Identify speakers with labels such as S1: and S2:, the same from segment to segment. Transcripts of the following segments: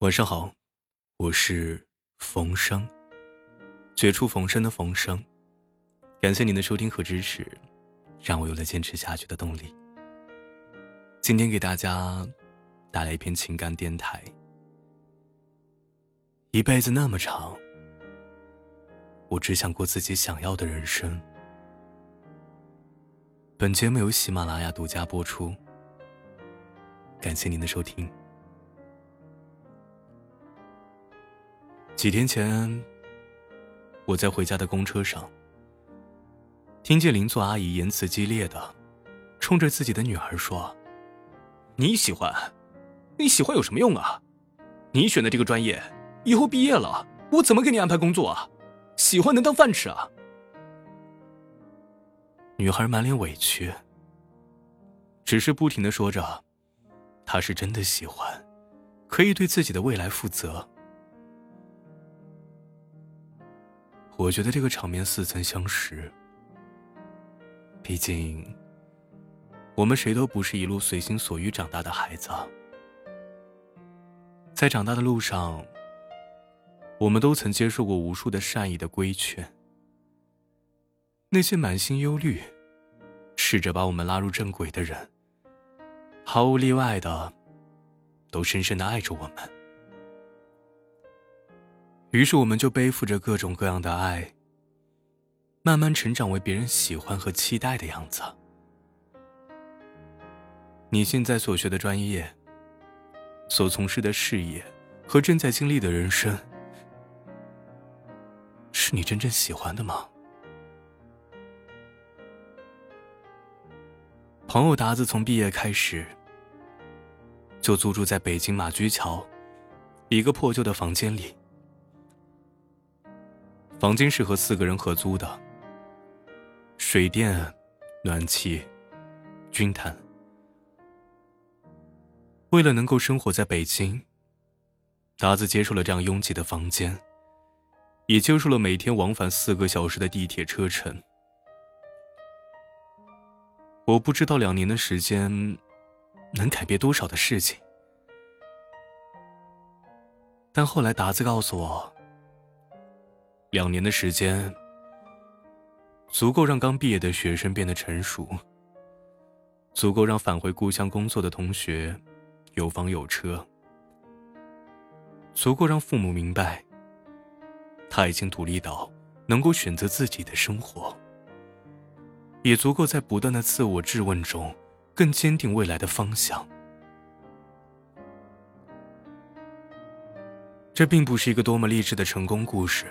S1: 晚上好，我是冯生，绝处逢生的冯生。感谢您的收听和支持，让我有了坚持下去的动力。今天给大家带来一篇情感电台。一辈子那么长，我只想过自己想要的人生。本节目由喜马拉雅独家播出，感谢您的收听。几天前，我在回家的公车上，听见邻座阿姨言辞激烈的，冲着自己的女儿说：“你喜欢，你喜欢有什么用啊？你选的这个专业，以后毕业了，我怎么给你安排工作啊？喜欢能当饭吃啊？”女孩满脸委屈，只是不停的说着：“她是真的喜欢，可以对自己的未来负责。”我觉得这个场面似曾相识。毕竟，我们谁都不是一路随心所欲长大的孩子。在长大的路上，我们都曾接受过无数的善意的规劝。那些满心忧虑，试着把我们拉入正轨的人，毫无例外的，都深深的爱着我们。于是，我们就背负着各种各样的爱，慢慢成长为别人喜欢和期待的样子。你现在所学的专业、所从事的事业和正在经历的人生，是你真正喜欢的吗？朋友达子从毕业开始，就租住在北京马驹桥一个破旧的房间里。房间是和四个人合租的，水电、暖气均摊。为了能够生活在北京，达子接受了这样拥挤的房间，也接受了每天往返四个小时的地铁车程。我不知道两年的时间能改变多少的事情，但后来达子告诉我。两年的时间，足够让刚毕业的学生变得成熟，足够让返回故乡工作的同学有房有车，足够让父母明白他已经独立到能够选择自己的生活，也足够在不断的自我质问中更坚定未来的方向。这并不是一个多么励志的成功故事。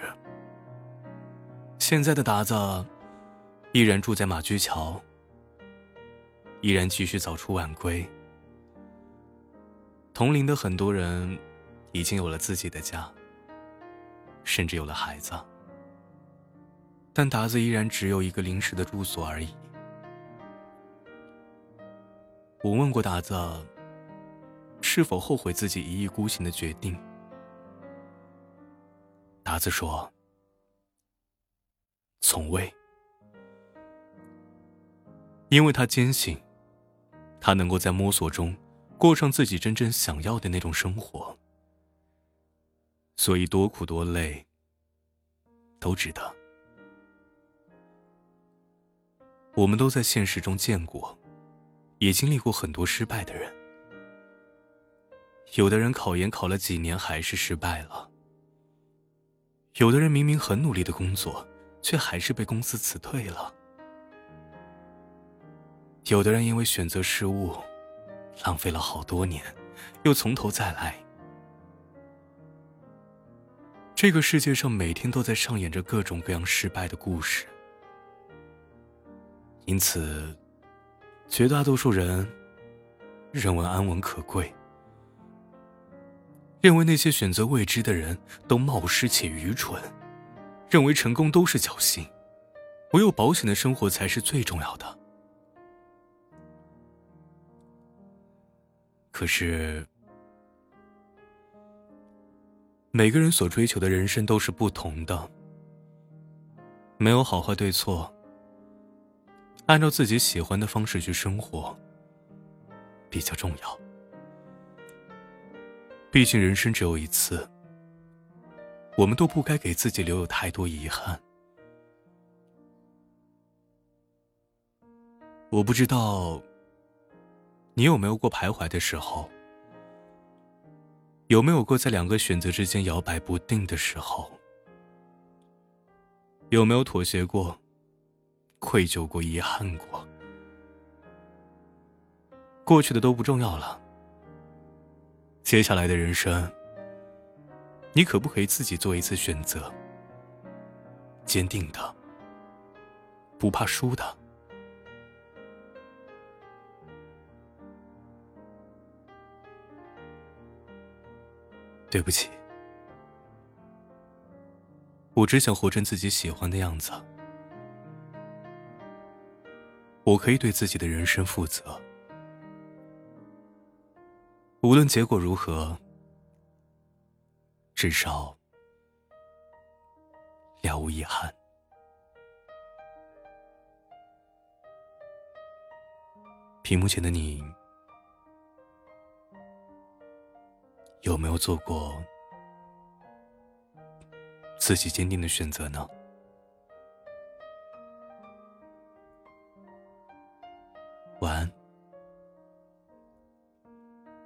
S1: 现在的达子依然住在马驹桥，依然继续早出晚归。同龄的很多人已经有了自己的家，甚至有了孩子，但达子依然只有一个临时的住所而已。我问过达子，是否后悔自己一意孤行的决定，达子说。从未，因为他坚信，他能够在摸索中过上自己真正想要的那种生活，所以多苦多累都值得。我们都在现实中见过，也经历过很多失败的人。有的人考研考了几年还是失败了，有的人明明很努力的工作。却还是被公司辞退了。有的人因为选择失误，浪费了好多年，又从头再来。这个世界上每天都在上演着各种各样失败的故事，因此，绝大多数人认为安稳可贵，认为那些选择未知的人都冒失且愚蠢。认为成功都是侥幸，唯有保险的生活才是最重要的。可是，每个人所追求的人生都是不同的，没有好坏对错。按照自己喜欢的方式去生活，比较重要。毕竟人生只有一次，我们都不该给自己留有太多遗憾。我不知道你有没有过徘徊的时候，有没有过在两个选择之间摇摆不定的时候，有没有妥协过、愧疚过、遗憾过？过去的都不重要了。接下来的人生，你可不可以自己做一次选择？坚定的，不怕输的。对不起，我只想活成自己喜欢的样子。我可以对自己的人生负责。无论结果如何，至少了无遗憾。屏幕前的你，有没有做过自己坚定的选择呢？